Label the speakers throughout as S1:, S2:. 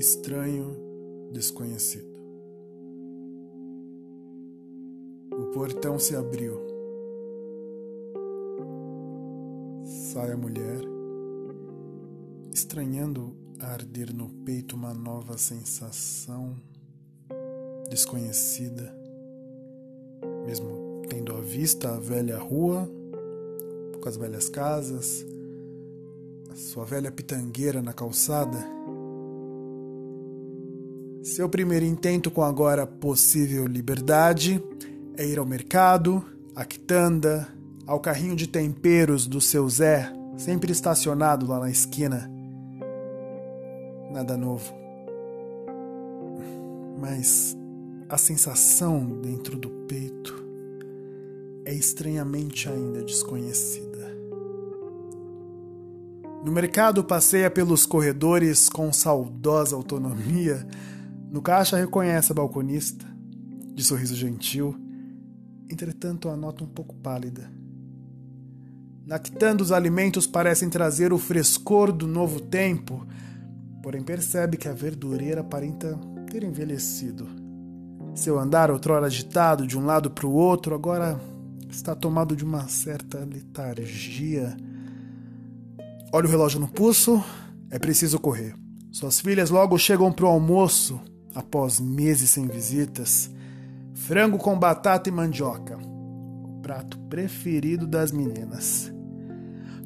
S1: estranho, desconhecido. O portão se abriu. Sai a mulher, estranhando arder no peito uma nova sensação desconhecida, mesmo tendo à vista a velha rua, com as velhas casas, a sua velha pitangueira na calçada. Seu primeiro intento com agora possível liberdade é ir ao mercado, à quitanda, ao carrinho de temperos do seu Zé, sempre estacionado lá na esquina nada novo. Mas a sensação dentro do peito é estranhamente ainda desconhecida. No mercado passeia pelos corredores com saudosa autonomia. No caixa reconhece a balconista, de sorriso gentil, entretanto a nota um pouco pálida. Lactando os alimentos parecem trazer o frescor do novo tempo, porém percebe que a verdureira aparenta ter envelhecido. Seu andar, outrora agitado de um lado para o outro, agora está tomado de uma certa letargia. Olha o relógio no pulso, é preciso correr. Suas filhas logo chegam para o almoço, após meses sem visitas. Frango com batata e mandioca, o prato preferido das meninas.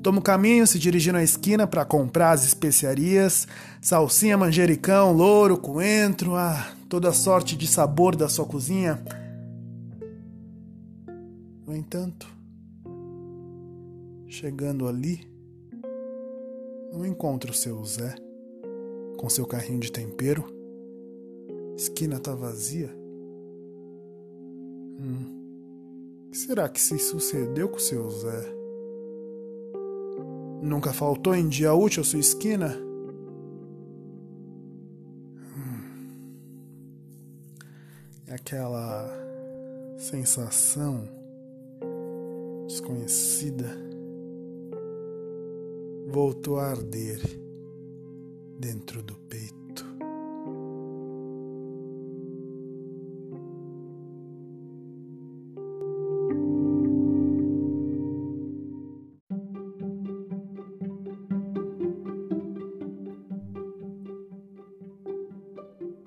S1: Toma o caminho se dirigindo à esquina para comprar as especiarias, salsinha, manjericão, louro, coentro, ah, toda sorte de sabor da sua cozinha. No entanto, chegando ali, não encontra o seu Zé com seu carrinho de tempero. Esquina tá vazia. Hum. O que será que se sucedeu com o seu Zé? Nunca faltou em dia útil a sua esquina? Hum. É aquela sensação desconhecida voltou a arder dentro do peito.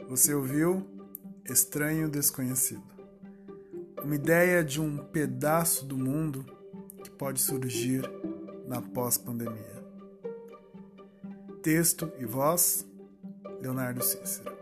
S1: Você ouviu Estranho Desconhecido. Uma ideia de um pedaço do mundo que pode surgir na pós-pandemia. Texto e voz: Leonardo Cícero.